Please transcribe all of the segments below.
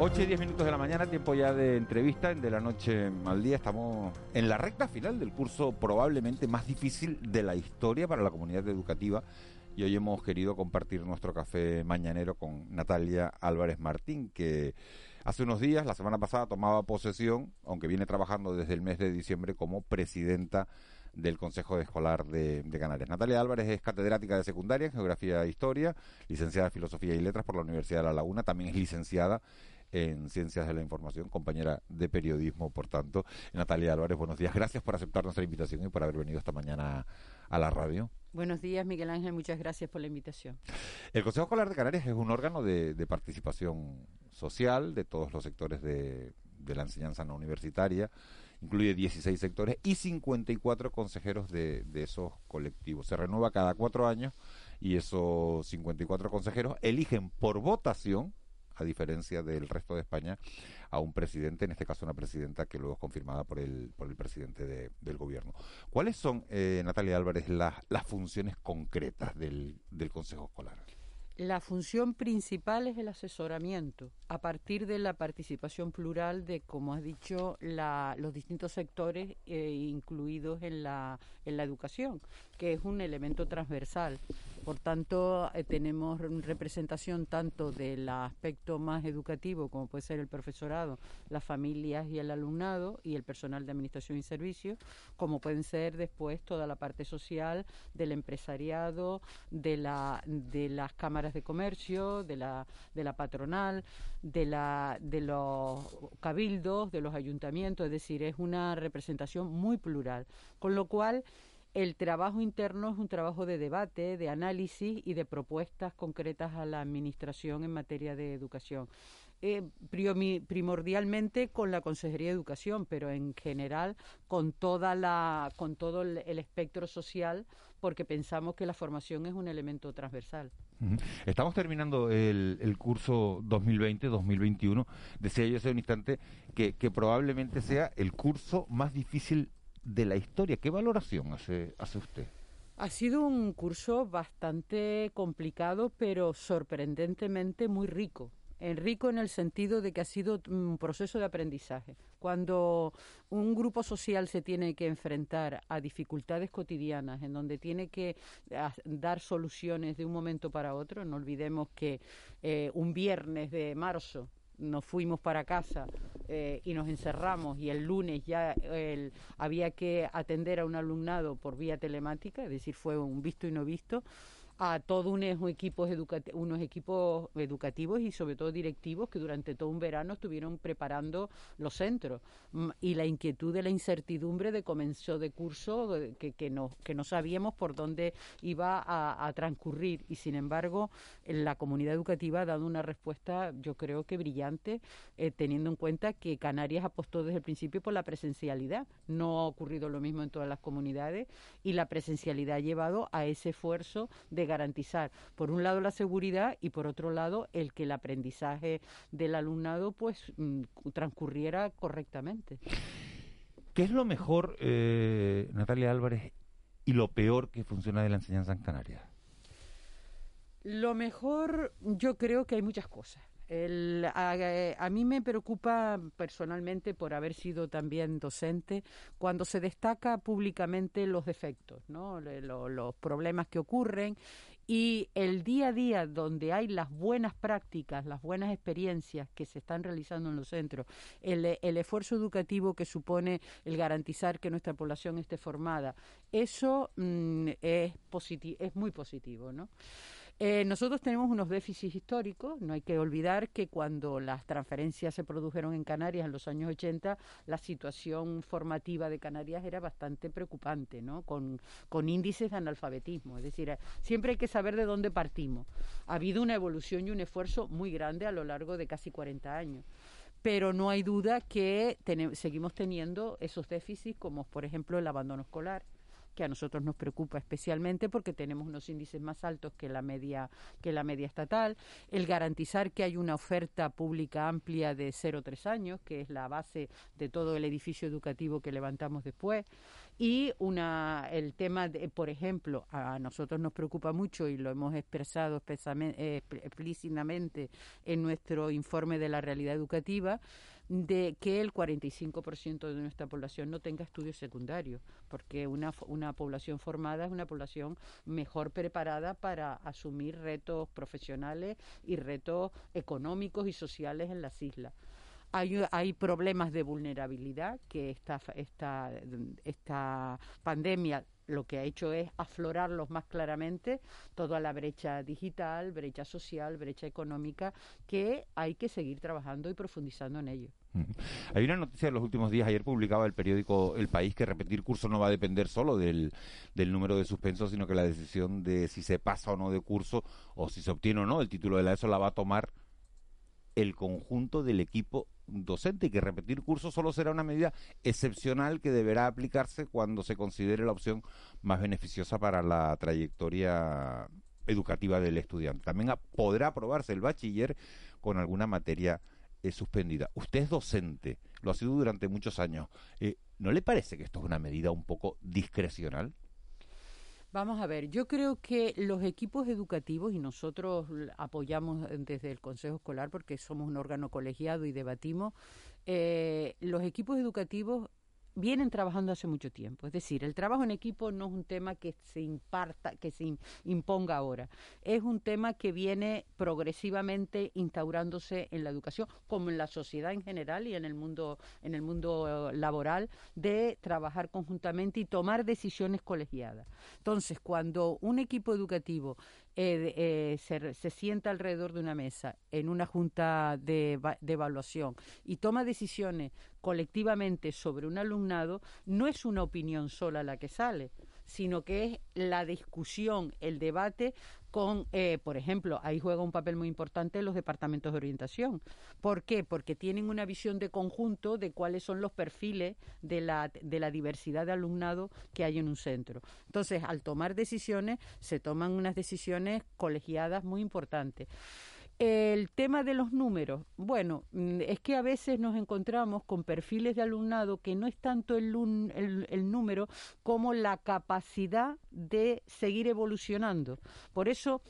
8 y 10 minutos de la mañana, tiempo ya de entrevista en de la noche al día. Estamos en la recta final del curso probablemente más difícil de la historia para la comunidad educativa. Y hoy hemos querido compartir nuestro café mañanero con Natalia Álvarez Martín, que hace unos días, la semana pasada, tomaba posesión, aunque viene trabajando desde el mes de diciembre como presidenta del Consejo Escolar de, de, Canarias. Natalia Álvarez es catedrática de secundaria en Geografía e Historia, licenciada en Filosofía y Letras por la Universidad de La Laguna, también es licenciada en Ciencias de la Información, compañera de periodismo, por tanto. Natalia Álvarez, buenos días. Gracias por aceptar nuestra invitación y por haber venido esta mañana a la radio. Buenos días, Miguel Ángel. Muchas gracias por la invitación. El Consejo Escolar de Canarias es un órgano de, de participación social de todos los sectores de, de la enseñanza no universitaria incluye 16 sectores y 54 consejeros de, de, esos colectivos. Se renueva cada cuatro años y esos 54 consejeros eligen por votación a diferencia del resto de España, a un presidente, en este caso una presidenta que luego es confirmada por el, por el presidente de, del gobierno. ¿Cuáles son, eh, Natalia Álvarez, la, las funciones concretas del, del Consejo Escolar? La función principal es el asesoramiento, a partir de la participación plural de, como has dicho, los distintos sectores eh, incluidos en la, en la educación, que es un elemento transversal. Por tanto, eh, tenemos representación tanto del aspecto más educativo, como puede ser el profesorado, las familias y el alumnado y el personal de administración y servicios, como pueden ser después toda la parte social del empresariado, de, la, de las cámaras de comercio, de la, de la patronal, de, la, de los cabildos, de los ayuntamientos, es decir, es una representación muy plural. Con lo cual, el trabajo interno es un trabajo de debate, de análisis y de propuestas concretas a la Administración en materia de educación. Eh, primordialmente con la Consejería de Educación, pero en general con toda la, con todo el, el espectro social, porque pensamos que la formación es un elemento transversal. Estamos terminando el, el curso 2020-2021. Decía yo hace un instante que, que probablemente sea el curso más difícil de la historia. ¿Qué valoración hace, hace usted? Ha sido un curso bastante complicado, pero sorprendentemente muy rico. Rico en el sentido de que ha sido un proceso de aprendizaje. Cuando un grupo social se tiene que enfrentar a dificultades cotidianas, en donde tiene que dar soluciones de un momento para otro, no olvidemos que eh, un viernes de marzo nos fuimos para casa eh, y nos encerramos y el lunes ya el, había que atender a un alumnado por vía telemática, es decir, fue un visto y no visto, a todos unos equipos, educati unos equipos educativos y sobre todo directivos que durante todo un verano estuvieron preparando los centros. Y la inquietud de la incertidumbre de comenzó de curso que, no, que no sabíamos por dónde iba a, a, transcurrir. Y sin embargo la comunidad educativa ha dado una respuesta yo creo que brillante eh, teniendo en cuenta que Canarias apostó desde el principio por la presencialidad. No ha ocurrido lo mismo en todas las comunidades y la presencialidad ha llevado a ese esfuerzo de garantizar, por un lado, la seguridad y, por otro lado, el que el aprendizaje del alumnado pues mm, transcurriera correctamente. ¿Qué es lo mejor, eh, Natalia Álvarez, y lo peor que funciona de la enseñanza en Canarias? Lo mejor, yo creo que hay muchas cosas. El, a, a, mí me preocupa personalmente por haber sido también docente cuando se destaca públicamente los defectos, ¿no? Lo, los problemas que ocurren y el día a día donde hay las buenas prácticas, las buenas experiencias que se están realizando en los centros, el, el esfuerzo educativo que supone el garantizar que nuestra población esté formada, eso mmm, es, es muy positivo, ¿no? Eh, nosotros tenemos unos déficits históricos, no hay que olvidar que cuando las transferencias se produjeron en Canarias en los años 80, la situación formativa de Canarias era bastante preocupante, ¿no? Con, con índices de analfabetismo, es decir, siempre hay que saber de dónde partimos. Ha habido una evolución y un esfuerzo muy grande a lo largo de casi 40 años pero no hay duda que seguimos teniendo esos déficits como por ejemplo el abandono escolar que a nosotros nos preocupa especialmente porque tenemos unos índices más altos que la media que la media estatal, el garantizar que hay una oferta pública amplia de 0 3 años, que es la base de todo el edificio educativo que levantamos después, y una el tema de, por ejemplo, a nosotros nos preocupa mucho y lo hemos expresado eh, explícitamente en nuestro informe de la realidad educativa de que el 45% de nuestra población no tenga estudios secundarios, porque una, una población formada es una población mejor preparada para asumir retos profesionales y retos económicos y sociales en las islas. Hay, hay, problemas de vulnerabilidad que esta, esta, esta pandemia lo que ha hecho es aflorarlos más claramente, toda la brecha digital, brecha social, brecha económica, que hay que seguir trabajando y profundizando en ello. Hay una noticia de los últimos días, ayer publicaba el periódico El País, que repetir curso no va a depender solo del, del número de suspensos, sino que la decisión de si se pasa o no de curso, o si se obtiene o no el título de la ESO, la va a tomar el conjunto del equipo docente y que repetir curso solo será una medida excepcional que deberá aplicarse cuando se considere la opción más beneficiosa para la trayectoria educativa del estudiante. También podrá aprobarse el bachiller con alguna materia eh, suspendida. Usted es docente, lo ha sido durante muchos años. Eh, ¿No le parece que esto es una medida un poco discrecional? Vamos a ver, yo creo que los equipos educativos, y nosotros apoyamos desde el Consejo Escolar porque somos un órgano colegiado y debatimos, eh, los equipos educativos vienen trabajando hace mucho tiempo. Es decir, el trabajo en equipo no es un tema que se imparta, que se imponga ahora. Es un tema que viene progresivamente instaurándose en la educación, como en la sociedad en general y en el mundo, en el mundo eh, laboral, de trabajar conjuntamente y tomar decisiones colegiadas. Entonces, cuando un equipo educativo eh, eh, se, se, sienta alrededor de una mesa en una junta de, de, evaluación y toma decisiones colectivamente sobre un alumnado, no es una opinión sola la que sale, sino que es la discusión, el debate con, eh, por ejemplo, ahí juega un papel muy importante los departamentos de orientación. ¿Por qué? Porque tienen una visión de conjunto de cuáles son los perfiles de la, de la diversidad de alumnado que hay en un centro. Entonces, al tomar decisiones, se toman unas decisiones colegiadas muy importantes. El tema de los números, bueno, mm, es que a veces nos encontramos con perfiles de alumnado que no es tanto el, número como la capacidad de seguir evolucionando. Por eso,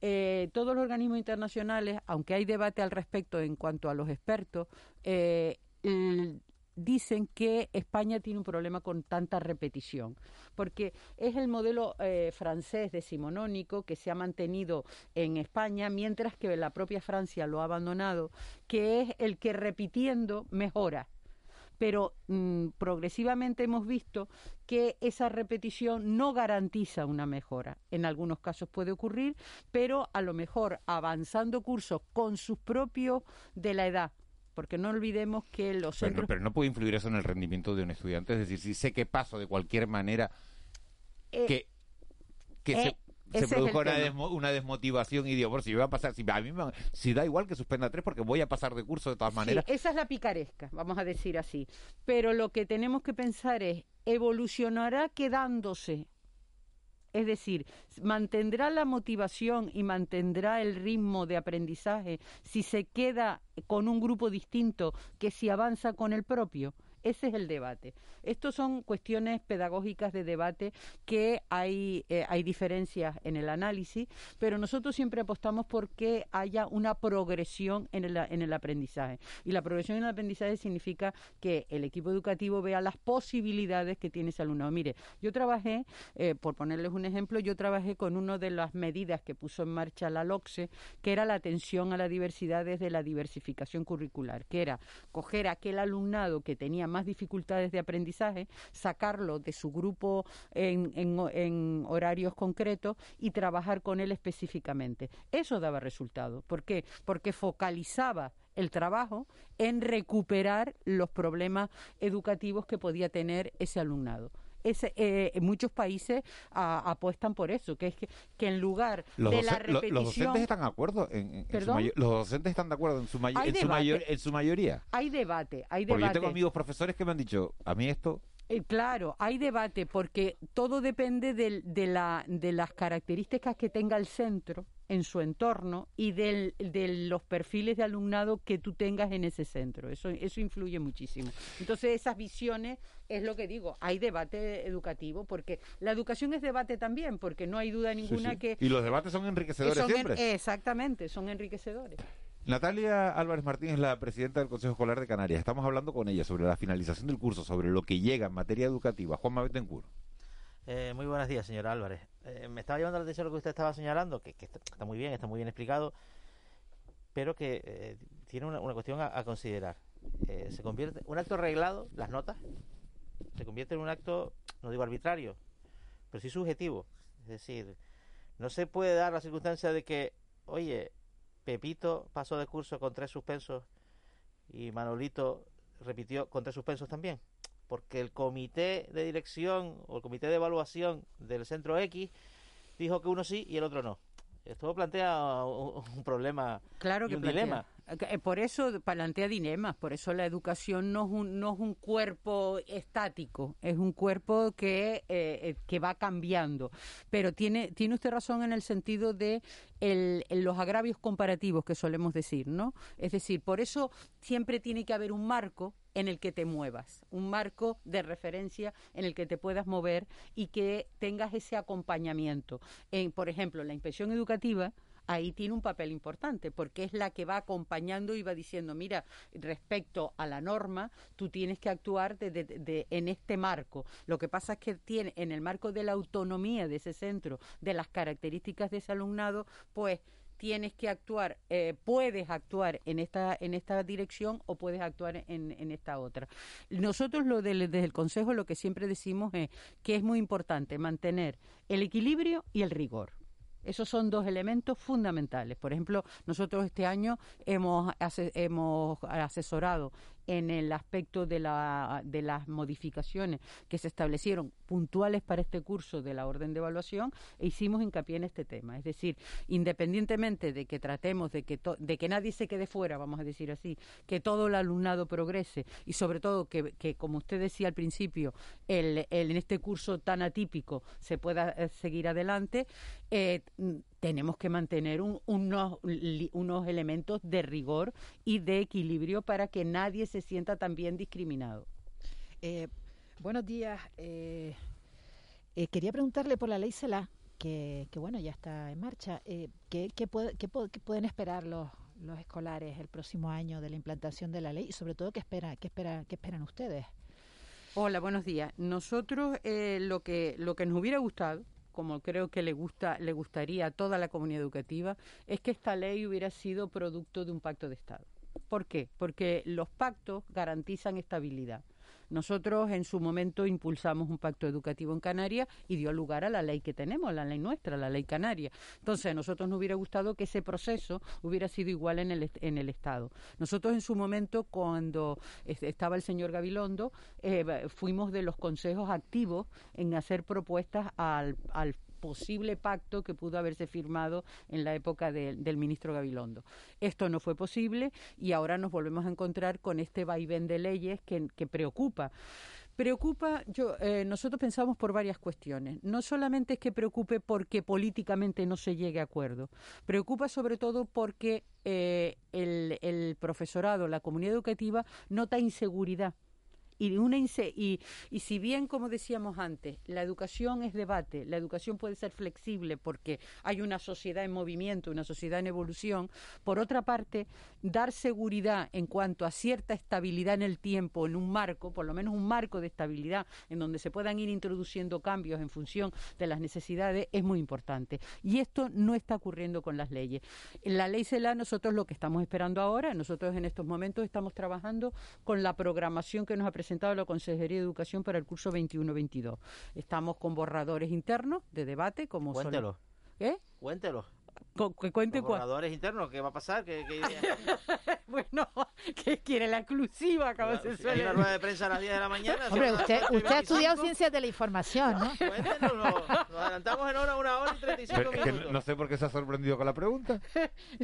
eh, todos los organismos internacionales, aunque hay debate al respecto en cuanto a los expertos, eh, dicen que España tiene un problema con tanta repetición, porque es el modelo eh, francés decimonónico que se ha mantenido en España, mientras que la propia Francia lo ha abandonado, que es el que repitiendo mejora. Pero mm, progresivamente hemos visto que esa repetición no garantiza una mejora. En algunos casos puede ocurrir, pero a lo mejor avanzando cursos con sus propios de la edad, porque no olvidemos que los centros... Pero, no puede influir eso en el rendimiento de un estudiante, es decir, si sé que paso de cualquier manera eh, que, que se, eh, produjo una, desmotivación y digo, por si voy a pasar, si a mí me, si da igual que suspenda tres porque voy a pasar de curso de todas maneras. esa es la picaresca, vamos a decir así. Pero lo que tenemos que pensar es, ¿evolucionará quedándose es decir, mantendrá la motivación y mantendrá el ritmo de aprendizaje si se queda con un grupo distinto que si avanza con el propio. Ese es el debate. Estos son cuestiones pedagógicas de debate que hay, eh, hay diferencias en el análisis, pero nosotros siempre apostamos por que haya una progresión en el, en el aprendizaje. Y la progresión en el aprendizaje significa que el equipo educativo vea las posibilidades que tiene ese alumno. Mire, yo trabajé, eh, por ponerles un ejemplo, yo trabajé con una de las medidas que puso en marcha la LOCSE, que era la atención a la diversidad desde la diversificación curricular, que era coger aquel alumnado que tenía más más dificultades de aprendizaje, sacarlo de su grupo en, en horarios concretos y trabajar con él específicamente. Eso daba resultado. ¿Por qué? Porque focalizaba el trabajo en recuperar los problemas educativos que podía tener ese alumnado. Ese, eh, muchos países apuestan por eso, que es que, en lugar de la repetición... Los docentes están de acuerdo en, su los docentes están de acuerdo en su, en su, mayoría. Hay debate, hay debate. Porque yo tengo amigos profesores que me han dicho, a mí esto eh, claro, hay debate porque todo depende de, la, de las características que tenga el centro en su entorno y del, de los perfiles de alumnado que tú tengas en ese centro. Eso, eso influye muchísimo. Entonces, esas visiones es lo que digo, hay debate educativo, porque la educación es debate también, porque no hay duda ninguna que... Y los debates son enriquecedores siempre. exactamente, son enriquecedores. Natalia Álvarez Martín es la presidenta del Consejo Escolar de Canarias. Estamos hablando con ella sobre la finalización del curso, sobre lo que llega en materia educativa. Juan Mabetencur. Eh, muy buenos días, señor Álvarez. Eh, me estaba llamando la atención lo que usted estaba señalando, que, está, muy bien, está muy bien explicado, pero que eh, tiene una, cuestión a, considerar. Eh, se convierte un acto arreglado, las notas, se convierte en un acto, no digo arbitrario, pero sí subjetivo. Es decir, no se puede dar la circunstancia de que, oye, Pepito pasó de curso con tres suspensos y Manolito repitió con tres suspensos también porque el comité de dirección o el comité de evaluación del centro X dijo que uno sí y el otro no. Esto plantea un, problema claro que un dilema. Eh, por eso plantea dilemas, por eso la educación no es un, no es un cuerpo estático, es un cuerpo que, eh, eh, que va cambiando. Pero tiene, tiene usted razón en el sentido de los agravios comparativos que solemos decir, ¿no? Es decir, por eso siempre tiene que haber un marco en el que te muevas, un marco de referencia en el que te puedas mover y que tengas ese acompañamiento. En, por ejemplo, la inspección educativa ahí tiene un papel importante porque es la que va acompañando y va diciendo, mira, respecto a la norma, tú tienes que actuar de, en este marco. Lo que pasa es que tiene en el marco de la autonomía de ese centro, de las características de ese alumnado, pues tienes que actuar, eh, puedes actuar en esta, en esta dirección o puedes actuar en, en esta otra. Nosotros lo desde el Consejo lo que siempre decimos es que es muy importante mantener el equilibrio y el rigor. Esos son dos elementos fundamentales. Por ejemplo, nosotros este año hemos, hemos asesorado en el aspecto de, la, de las modificaciones que se establecieron puntuales para este curso de la orden de evaluación e hicimos hincapié en este tema. Es decir, independientemente de que tratemos de que, de que nadie se quede fuera, vamos a decir así, que todo el alumnado progrese y sobre todo que, que como usted decía al principio, el, en este curso tan atípico se pueda eh, seguir adelante, eh, tenemos que mantener unos, unos elementos de rigor y de equilibrio para que nadie se sienta también discriminado. Eh, buenos días. Eh, eh, quería preguntarle por la ley CELA, que, que bueno, ya está en marcha. ¿qué, qué, pueden esperar los, los escolares el próximo año de la implantación de la ley y sobre todo qué, espera, qué, espera, qué esperan ustedes? Hola, buenos días. Nosotros lo, que, lo que nos hubiera gustado como creo que le gusta le gustaría a toda la comunidad educativa, es que esta ley hubiera sido producto de un pacto de Estado. ¿Por qué? Porque los pactos garantizan estabilidad. Nosotros en su momento impulsamos un pacto educativo en Canarias y dio lugar a la ley que tenemos, la ley nuestra, la ley canaria. Entonces, a nosotros nos hubiera gustado que ese proceso hubiera sido igual en el, en el Estado. Nosotros en su momento, cuando estaba el señor Gabilondo, eh, fuimos de los consejos activos en hacer propuestas al, al posible pacto que pudo haberse firmado en la época del ministro Gabilondo. Esto no fue posible y ahora nos volvemos a encontrar con este vaivén de leyes que, preocupa. Preocupa, yo, eh, nosotros pensamos por varias cuestiones. No solamente es que preocupe porque políticamente no se llegue a acuerdo, preocupa sobre todo porque eh, el, el profesorado, la comunidad educativa, nota inseguridad y, una y, y si bien, como decíamos antes, la educación es debate, la educación puede ser flexible porque hay una sociedad en movimiento, una sociedad en evolución, por otra parte, dar seguridad en cuanto a cierta estabilidad en el tiempo, en un marco, por lo menos un marco de estabilidad, en donde se puedan ir introduciendo cambios en función de las necesidades, es muy importante. Y esto no está ocurriendo con las leyes. En la ley CELA, nosotros lo que estamos esperando ahora, nosotros en estos momentos estamos trabajando con la programación que nos ha presentado la Consejería de Educación para el curso 21-22. Estamos con borradores internos de debate, como son- Cuéntelo. ¿Eh? Cuéntelo. Que cuente Los cuál. borradores internos, ¿qué va a pasar? ¿Qué, qué- Bueno, que quiere la exclusiva, como se Hay suele una rueda de prensa a las 10 de la mañana. Hombre, usted, usted ha estudiado 25. ciencias de la información, ¿no? Cuéntenos, nos, nos adelantamos en hora, una hora y 35 Pero que minutos. no sé por qué se ha sorprendido con la pregunta.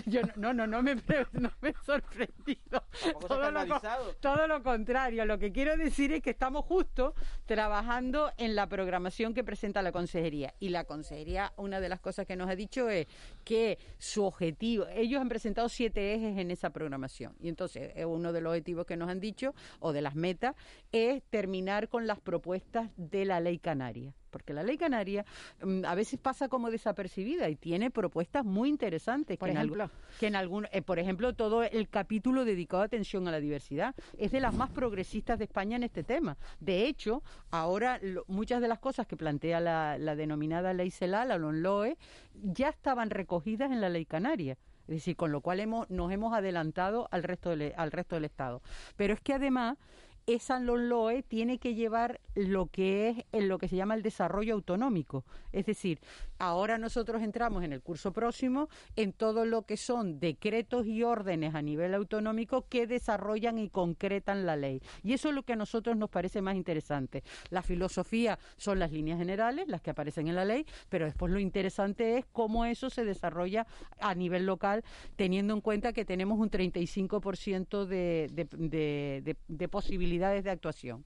Yo no, no, no, no me, no me he sorprendido. Todo lo, todo lo contrario. Lo que quiero decir es que estamos justo trabajando en la programación que presenta la consejería. Y la consejería, una de las cosas que nos ha dicho es que su objetivo, ellos han presentado siete ejes en esa programación. Y entonces, eh, uno de los objetivos que nos han dicho, o de las metas, es terminar con las propuestas de la ley canaria. Porque la ley canaria mm, a veces pasa como desapercibida y tiene propuestas muy interesantes. Por que en ejemplo. que en algún, eh, por ejemplo, todo el capítulo dedicado a atención a la diversidad es de las más progresistas de España en este tema. De hecho, ahora lo- muchas de las cosas que plantea la, la denominada ley CELA, la LONLOE, ya estaban recogidas en la ley canaria. Es decir, con lo cual hemos, nos hemos adelantado al resto, del, al resto del Estado. Pero es que además esa LONLOE tiene que llevar lo que es en lo que se llama el desarrollo autonómico. Es decir, ahora nosotros entramos en el curso próximo en todo lo que son decretos y órdenes a nivel autonómico que desarrollan y concretan la ley. Y eso es lo que a nosotros nos parece más interesante. La filosofía son las líneas generales, las que aparecen en la ley, pero después lo interesante es cómo eso se desarrolla a nivel local, teniendo en cuenta que tenemos un 35% de, de, de, de, de posibilidades de actuación.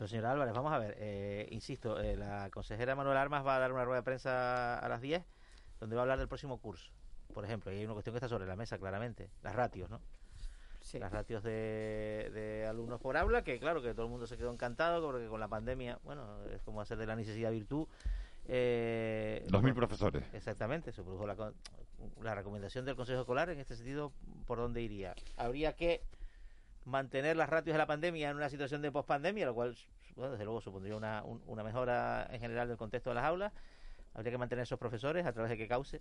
Pero señora Álvarez, vamos a ver, eh, insisto, eh, la consejera Manuel Armas va a dar una rueda de prensa a las 10 donde va a hablar del próximo curso. Por ejemplo, y hay una cuestión que está sobre la mesa claramente, las ratios, ¿no? Sí. Las ratios de, de alumnos por aula, que claro, que todo el mundo se quedó encantado, porque con la pandemia, bueno, es como hacer de la necesidad virtud. Eh, Dos mil profesores. Exactamente, se produjo la recomendación del Consejo Escolar en este sentido, ¿por dónde iría? Habría que mantener las ratios de la pandemia en una situación de pospandemia, lo cual, bueno, desde luego, supondría una, un- una mejora en general del contexto de las aulas. Habría que mantener esos profesores a través de qué cause.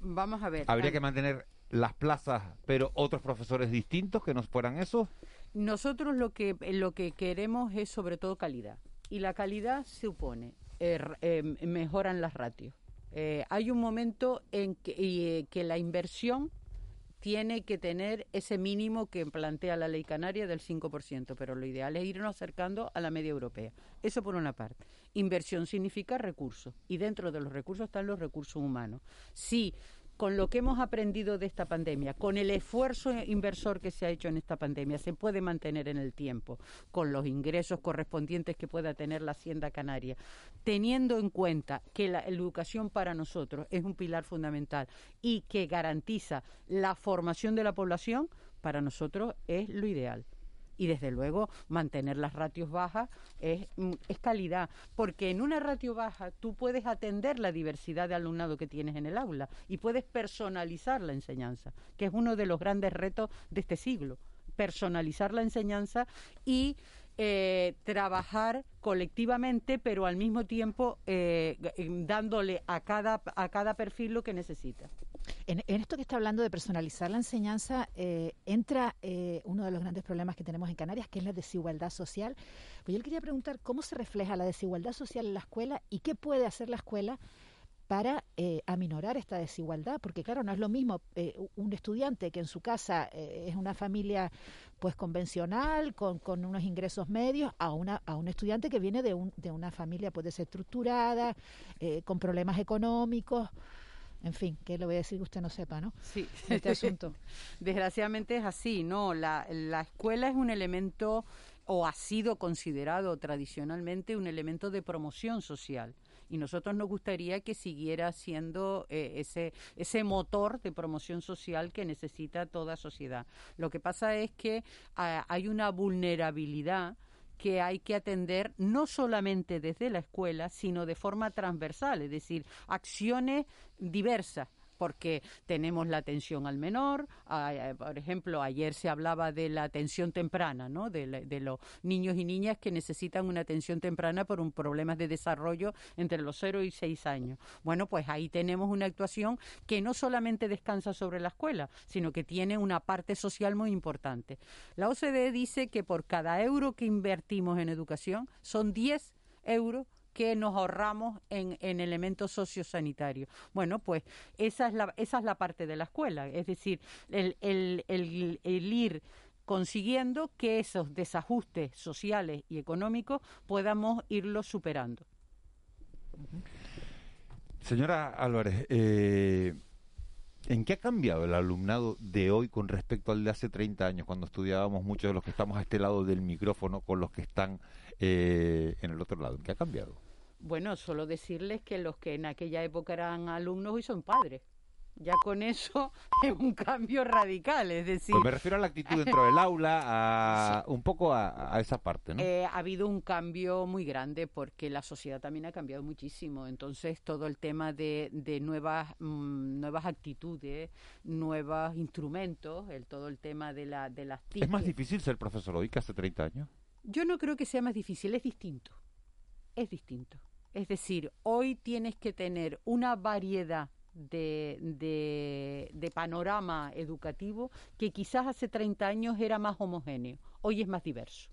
Vamos a ver. Habría que mantener las plazas, pero otros profesores distintos que nos fueran esos. Nosotros lo que lo que queremos es sobre todo calidad y la calidad supone eh, r- eh, mejoran las ratios. Eh, hay un momento en que, y, eh, que la inversión tiene que tener ese mínimo que plantea la ley canaria del 5%, pero lo ideal es irnos acercando a la media europea. Eso por una parte. Inversión significa recursos y dentro de los recursos están los recursos humanos. Si con lo que hemos aprendido de esta pandemia, con el esfuerzo inversor que se ha hecho en esta pandemia, se puede mantener en el tiempo, con los ingresos correspondientes que pueda tener la Hacienda Canaria, teniendo en cuenta que la educación para nosotros es un pilar fundamental y que garantiza la formación de la población, para nosotros es lo ideal y desde luego mantener las ratios bajas es, mm, es calidad, porque en una ratio baja tú puedes atender la diversidad de alumnado que tienes en el aula y puedes personalizar la enseñanza, que es uno de los grandes retos de este siglo, personalizar la enseñanza y eh, trabajar colectivamente, pero al mismo tiempo eh, g- dándole a cada, a cada perfil lo que necesita. En, en esto que está hablando de personalizar la enseñanza, eh, entra eh, uno de los grandes problemas que tenemos en Canarias, que es la desigualdad social. Pues yo le quería preguntar cómo se refleja la desigualdad social en la escuela y qué puede hacer la escuela para eh, aminorar esta desigualdad, porque claro, no es lo mismo eh, un estudiante que en su casa eh, es una familia pues convencional, con, con unos ingresos medios, a una a un estudiante que viene de, un, de una familia pues desestructurada, eh, con problemas económicos, en fin, que le voy a decir que usted no sepa, ¿no? Sí, Este asunto. Desgraciadamente es así, ¿no? La, la escuela es un elemento, o ha sido considerado tradicionalmente un elemento de promoción social. Y nosotros nos gustaría que siguiera siendo eh, ese, ese motor de promoción social que necesita toda sociedad. Lo que pasa es que ah, hay una vulnerabilidad que hay que atender no solamente desde la escuela, sino de forma transversal, es decir, acciones diversas porque tenemos la atención al menor, por ejemplo, ayer se hablaba de la atención temprana, ¿no? De, de, los niños y niñas que necesitan una atención temprana por un problema de desarrollo entre los 0 y 6 años. Bueno, pues ahí tenemos una actuación que no solamente descansa sobre la escuela, sino que tiene una parte social muy importante. La OCDE dice que por cada euro que invertimos en educación son 10 euros que nos ahorramos en, en elementos sociosanitarios. Bueno, pues esa es, la, esa es la parte de la escuela, es decir, el, el, el, ir consiguiendo que esos desajustes sociales y económicos podamos irlos superando. Señora Álvarez, eh, ¿en qué ha cambiado el alumnado de hoy con respecto al de hace 30 años, cuando estudiábamos muchos de los que estamos a este lado del micrófono con los que están eh, en el otro lado? ¿En qué ha cambiado? Bueno, solo decirles que los que en aquella época eran alumnos hoy son padres. Ya con eso es un cambio radical, es decir... Pues me refiero a la actitud dentro del aula, a, un poco a, esa parte, ¿no? Eh, ha habido un cambio muy grande porque la sociedad también ha cambiado muchísimo. Entonces, todo el tema de, de nuevas, mm, nuevas actitudes, nuevos instrumentos, el, todo el tema de, la, de las ¿Es más difícil ser profesor hoy que hace 30 años? Yo no creo que sea más difícil, es distinto. Es distinto. Es decir, hoy tienes que tener una variedad de, de, de, panorama educativo que quizás hace 30 años era más homogéneo, hoy es más diverso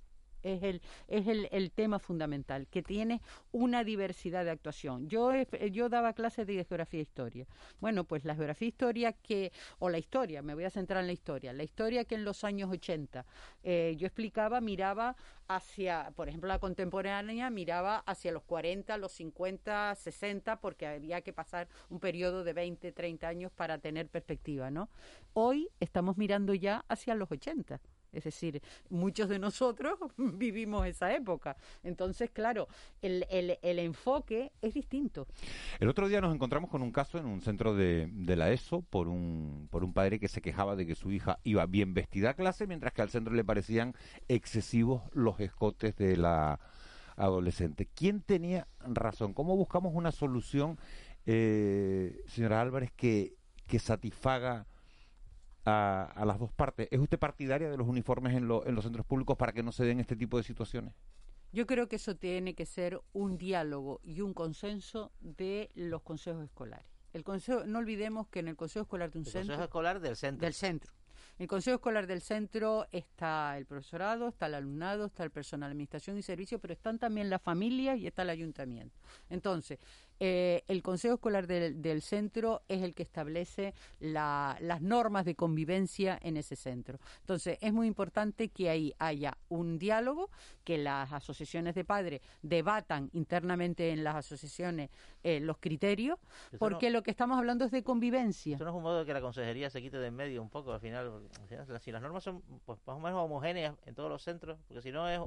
es el, es el, el, tema fundamental, que tiene una diversidad de actuación. Yo, yo daba clases de geografía e historia. Bueno, pues la geografía e historia que, o la historia, me voy a centrar en la historia, la historia que en los años 80 eh, yo explicaba, miraba hacia, por ejemplo, la contemporánea miraba hacia los 40, los 50, 60, porque había que pasar un periodo de 20, 30 años para tener perspectiva, ¿no? Hoy estamos mirando ya hacia los 80. Es decir, muchos de nosotros vivimos esa época. Entonces, claro, el, enfoque es distinto. El otro día nos encontramos con un caso en un centro de, de, la ESO por un, por un padre que se quejaba de que su hija iba bien vestida a clase, mientras que al centro le parecían excesivos los escotes de la adolescente. ¿Quién tenía razón? ¿Cómo buscamos una solución, eh, señora Álvarez, que, que satisfaga a, las dos partes. ¿Es usted partidaria de los uniformes en, en los centros públicos para que no se den este tipo de situaciones? Yo creo que eso tiene que ser un diálogo y un consenso de los consejos escolares. El consejo, no olvidemos que en el consejo escolar de un centro, consejo escolar del centro, del centro, en el consejo escolar del centro está el profesorado, está el alumnado, está el personal de administración y servicio, pero están también las familias y está el ayuntamiento. Entonces, eh, el Consejo Escolar del, centro es el que establece las normas de convivencia en ese centro. Entonces, es muy importante que ahí haya un diálogo, que las asociaciones de padres debatan internamente en las asociaciones eh, los criterios, porque lo que estamos hablando es de convivencia. Eso no es un modo de que la consejería se quite de en medio un poco, al final, si las normas son pues, más o menos homogéneas en todos los centros, porque si no es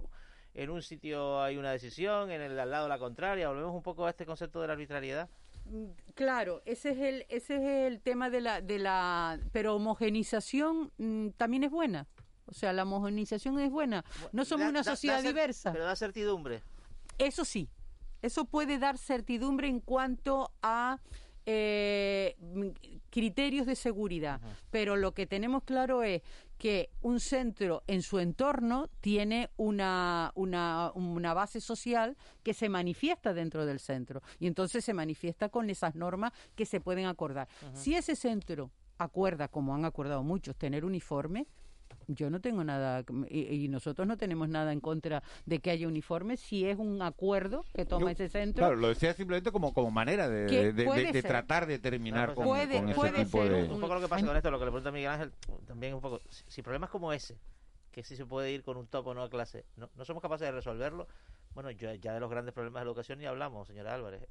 en un sitio hay una decisión, en el al lado la contraria. Volvemos un poco a este concepto de la arbitrariedad. Mm, claro, ese es el ese es el tema de la de la pero homogenización mm, también es buena. O sea, la homogenización es buena. No somos una sociedad diversa. Pero da certidumbre. Eso sí. Eso puede dar certidumbre en cuanto a eh, criterios de seguridad, pero lo que tenemos claro es que un centro en su entorno tiene una, una, una, base social que se manifiesta dentro del centro. Y entonces se manifiesta con esas normas que se pueden acordar. Si ese centro acuerda, como han acordado muchos, tener uniforme, yo no tengo nada, y, nosotros no tenemos nada en contra de que haya uniformes si es un acuerdo que toma ese centro. Claro, lo decía simplemente como, como manera de, de, tratar de terminar con, ese tipo de... Un poco lo que pasa con esto, lo que le pregunta Miguel Ángel, también un poco, si, problemas como ese, que si se puede ir con un topo no a clase, no, no somos capaces de resolverlo, bueno, ya de los grandes problemas de la educación ni hablamos, señora Álvarez.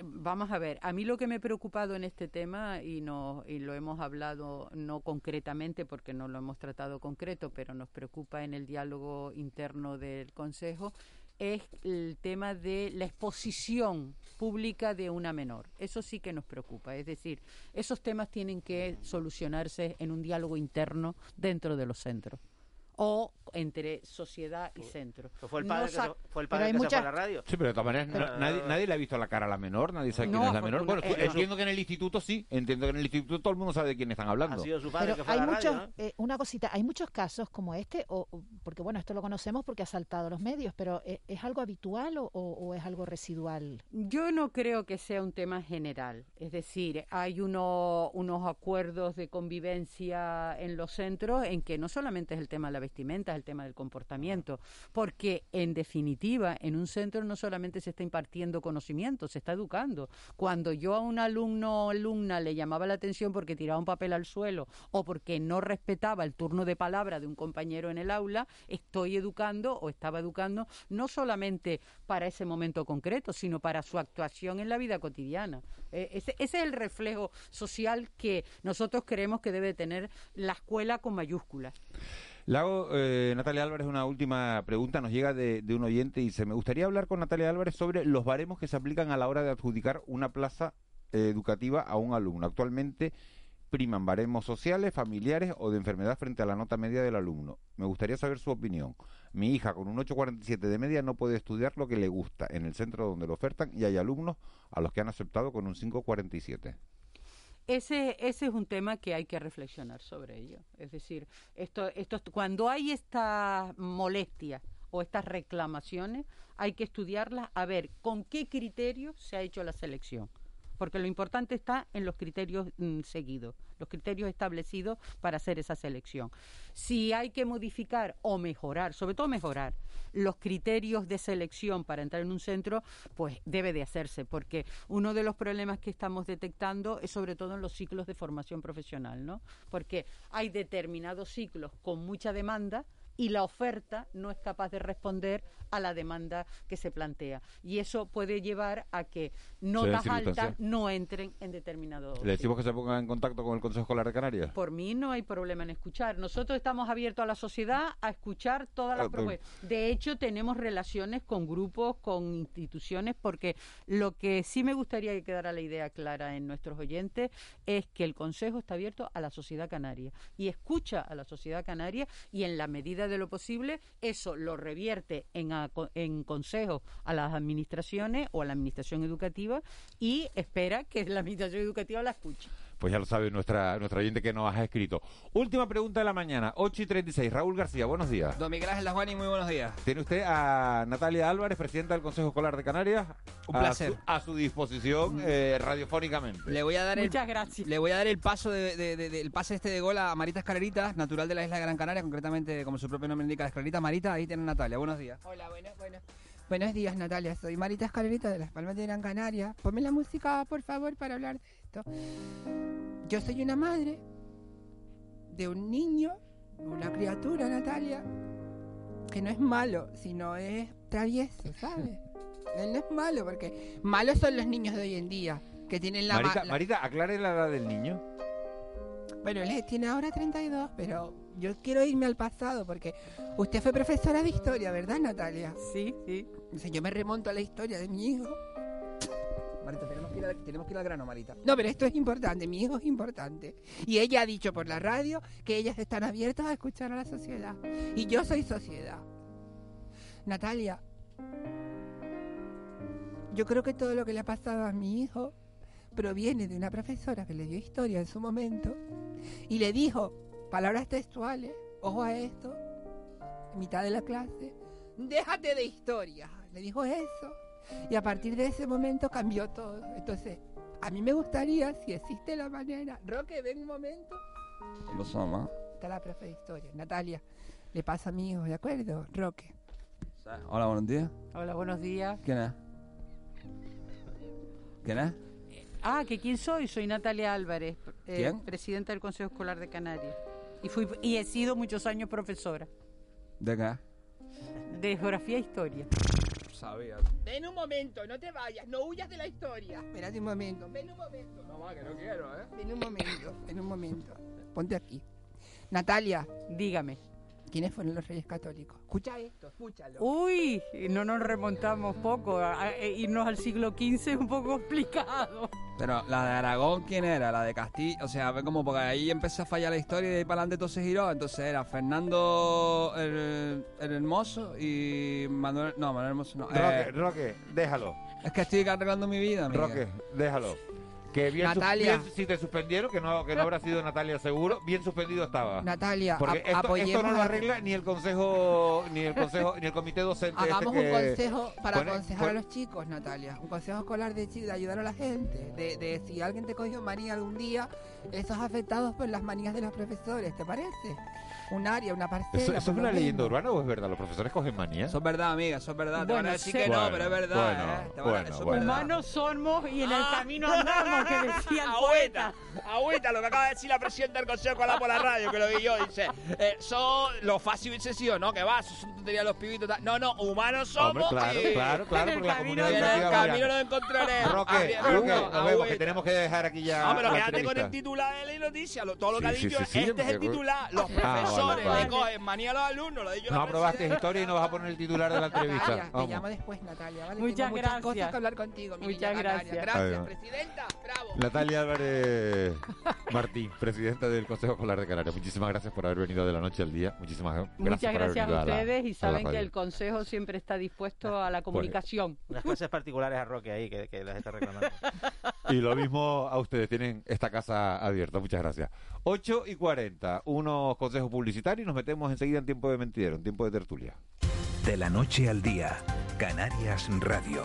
Vamos a ver, a mí lo que me ha preocupado en este tema, y, no, y lo hemos hablado no concretamente porque no lo hemos tratado concreto, pero nos preocupa en el diálogo interno del Consejo, es el tema de la exposición pública de una menor. Eso sí que nos preocupa. Es decir, esos temas tienen que solucionarse en un diálogo interno dentro de los centros o entre sociedad y centro. Fue el No padre, que, se- fue el padre se fue a la radio. Sí, pero de todas maneras no- Pero- nadie, nadie le ha visto la cara a la menor, nadie sabe quién es la menor. Bueno, eh, entiendo que en el instituto sí, entiendo que en el instituto todo el mundo sabe de quién están hablando. Ha sido su padre Pero que fue hay a la muchos, radio, eh, una cosita, hay muchos casos como este, o, o- porque bueno, esto lo conocemos porque ha saltado los medios, pero ¿e- ¿es, algo habitual o, o- o es algo residual? Yo no creo que sea un tema general. Es decir, hay uno- unos acuerdos de convivencia en los centros en que no solamente es el tema de la el tema del comportamiento. Porque, en definitiva, en un centro no solamente se está impartiendo conocimiento, se está educando. Cuando yo a un alumno o alumna le llamaba la atención porque tiraba un papel al suelo o porque no respetaba el turno de palabra de un compañero en el aula, estoy educando o estaba educando no solamente para ese momento concreto, sino para su actuación en la vida cotidiana. Eh, ese, ese es el reflejo social que nosotros creemos que debe tener la escuela con mayúsculas. Le eh, Natalia Álvarez, una última pregunta. Nos llega de, de un oyente y dice, me gustaría hablar con Natalia Álvarez sobre los baremos que se aplican a la hora de adjudicar una plaza eh, educativa a un alumno. Actualmente priman baremos sociales, familiares o de enfermedad frente a la nota media del alumno. Me gustaría saber su opinión. Mi hija con un 847 de media no puede estudiar lo que le gusta en el centro donde lo ofertan y hay alumnos a los que han aceptado con un 547. Ese, ese es un tema que hay que reflexionar sobre ello. Es decir, esto, esto, cuando hay estas molestias o estas reclamaciones, hay que estudiarlas a ver con qué criterios se ha hecho la selección. Porque lo importante está en los criterios mm, seguidos, los criterios establecidos para hacer esa selección. Si hay que modificar o mejorar, sobre todo mejorar, los criterios de selección para entrar en un centro, pues debe de hacerse, porque uno de los problemas que estamos detectando es sobre todo en los ciclos de formación profesional, ¿no? Porque hay determinados ciclos con mucha demanda y la oferta no es capaz de responder a la demanda que se plantea. Y eso puede llevar a que notas altas no entren en determinados ¿Le decimos que se ponga en contacto con el Consejo Escolar de Canarias? por mí no hay problema en escuchar. Nosotros estamos abiertos a la sociedad a escuchar todas las Ah, propuestas. De hecho, tenemos relaciones con grupos, con instituciones, porque lo que sí me gustaría que quedara la idea clara en nuestros oyentes es que el Consejo está abierto a la sociedad canaria y escucha a la sociedad canaria y en la medida de lo posible eso lo revierte en, aco- en consejos a las administraciones o a la administración educativa y espera que la administración educativa la escuche. Pues ya lo sabe nuestra, nuestra oyente que nos ha escrito. Última pregunta de la mañana, 8 y 36. Raúl García, buenos días. Don Miguel Ángel Juan y muy buenos días. Tiene usted a Natalia Álvarez, presidenta del Consejo Escolar de Canarias. Un a placer. su- A su, disposición eh, radiofónicamente. Le voy a dar el, Muchas gracias. le voy a dar el paso de, de- de- del pase este de gol a Marita Escalerita, natural de la isla de Gran Canaria, concretamente como su propio nombre indica, Escalerita Marita, ahí tiene Natalia. Buenos días. Hola, buenos, buenos, buenos días Natalia, soy Marita Escalerita de Las Palmas de Gran Canaria. Ponme la música, por favor, para hablar esto. Yo soy una madre de un niño, una criatura, Natalia, que no es malo, sino es travieso, ¿sabes? Él no es malo, porque malos son los niños de hoy en día, que tienen la... ma- Marita, la- Marita, aclare la edad del niño. Bueno, él tiene ahora 32, pero yo quiero irme al pasado, porque usted fue profesora de historia, ¿verdad, Natalia? Sí, sí. Dice, yo me remonto a la historia de mi hijo. Marita, tenemos que, ir al, tenemos que ir grano, Marita. No, pero esto es importante, mi hijo es importante. Y ella ha dicho por la radio que ellas están abiertas a escuchar a la sociedad. Y yo soy sociedad. Natalia, yo creo que todo lo que le ha pasado a mi hijo proviene de una profesora que le dio historia en su momento y le dijo palabras textuales, ojo a esto, mitad de la clase, déjate de historia. Le dijo eso. Y a partir de ese momento cambió todo. Entonces, a mí me gustaría, si existe la manera, Roque, ven un momento. Lo somos. Está la profe de historia, Natalia. Le pasa a mi hijo, ¿de acuerdo? Roque. Hola, buenos días. Hola, buenos días. ¿Quién es? ¿Quién es? Ah, ¿que quién soy? Soy Natalia Álvarez, eh, ¿Quién? presidenta del Consejo Escolar de Canarias. Y, fui, y he sido muchos años profesora ¿De qué? de geografía e historia. Sabía. Ven un momento, no te vayas, no huyas de la historia. Espérate un momento, ven un momento. No va, que no quiero, ¿eh? Ven un momento, ven un momento. Ponte aquí. Natalia, Dígame. ¿Quiénes fueron los reyes católicos? Escucha esto, escúchalo. Uy, no nos remontamos poco. a- a- irnos al siglo XV es un poco complicado. Pero la de Aragón, ¿quién era? La de Castilla. O sea, ve como porque ahí empezó a fallar la historia y de ahí para adelante todo se giró. Entonces era Fernando el, el Hermoso y Manuel. No, Manuel Hermoso no. Roque, Eh, Roque, déjalo. es que estoy arreglando mi vida, Miguel. Roque, déjalo. Que bien, Natalia. bien- si te suspendieron, que no, que no habrá sido Natalia seguro, bien suspendido estaba. Natalia, Porque esto, no lo arregla ni el consejo, ni el consejo, ni el comité docente. este Hagamos que un consejo para pone- aconsejar pone- a los chicos, Natalia. Un consejo escolar de ayudar a la gente. De, de si alguien te cogió manía algún día, esos afectados por las manías de los profesores, ¿te parece? Un área, una parcela. ¿Eso, es una leyenda urbana o es verdad? ¿Los profesores cogen manía? Eso es verdad, amiga, eso es verdad. te van Bueno, a decir sé- que no, Bueno, pero es verdad. bueno, ¿eh? Bueno, bueno. Humanos somos y en el Ah. camino andamos, que decía el poeta. Agüita, agüita, lo que acaba de decir la presidenta del Consejo Escolar por la radio, que lo vi yo, dice, eh, son, lo fácil hubiese sido, ¿no? Que va, eso son tonterías los pibitos, tal. no, no, humanos somos Hombre, claro, y- claro, claro, En el porque la camino en el camino nos encontraremos. Roque, Ah, Roque, no, nos vemos, que tenemos que dejar aquí ya. No, pero la quédate con el titular de la noticia, lo- todo lo que ha Sí, dicho, sí, sí, este es el titular, los Ah, vale, profesores vale. le cogen manía a los alumnos, lo dicho No aprobaste historia y nos vas a poner el titular de la entrevista. Natalia, te llamo después, Natalia, ¿vale? Muchas Tengo muchas gracias. cosas que hablar contigo, mi Muchas niña gracias. Gracias, Adiós. presidenta. Bravo. Natalia Álvarez Martín, presidenta del Consejo Escolar de Canarias. Muchísimas gracias por haber venido de la noche al día. Muchísimas gracias. Muchas por haber gracias a la- ustedes y saben que el Consejo siempre está dispuesto a la comunicación. Unas clases particulares a Roque ahí que, que las está reclamando. Y lo mismo a ustedes, tienen esta casa abierta. Muchas gracias. 8 y 40, unos consejos publicitarios y nos metemos enseguida en tiempo de mentidero, en tiempo de tertulia. De la noche al día, Canarias Radio.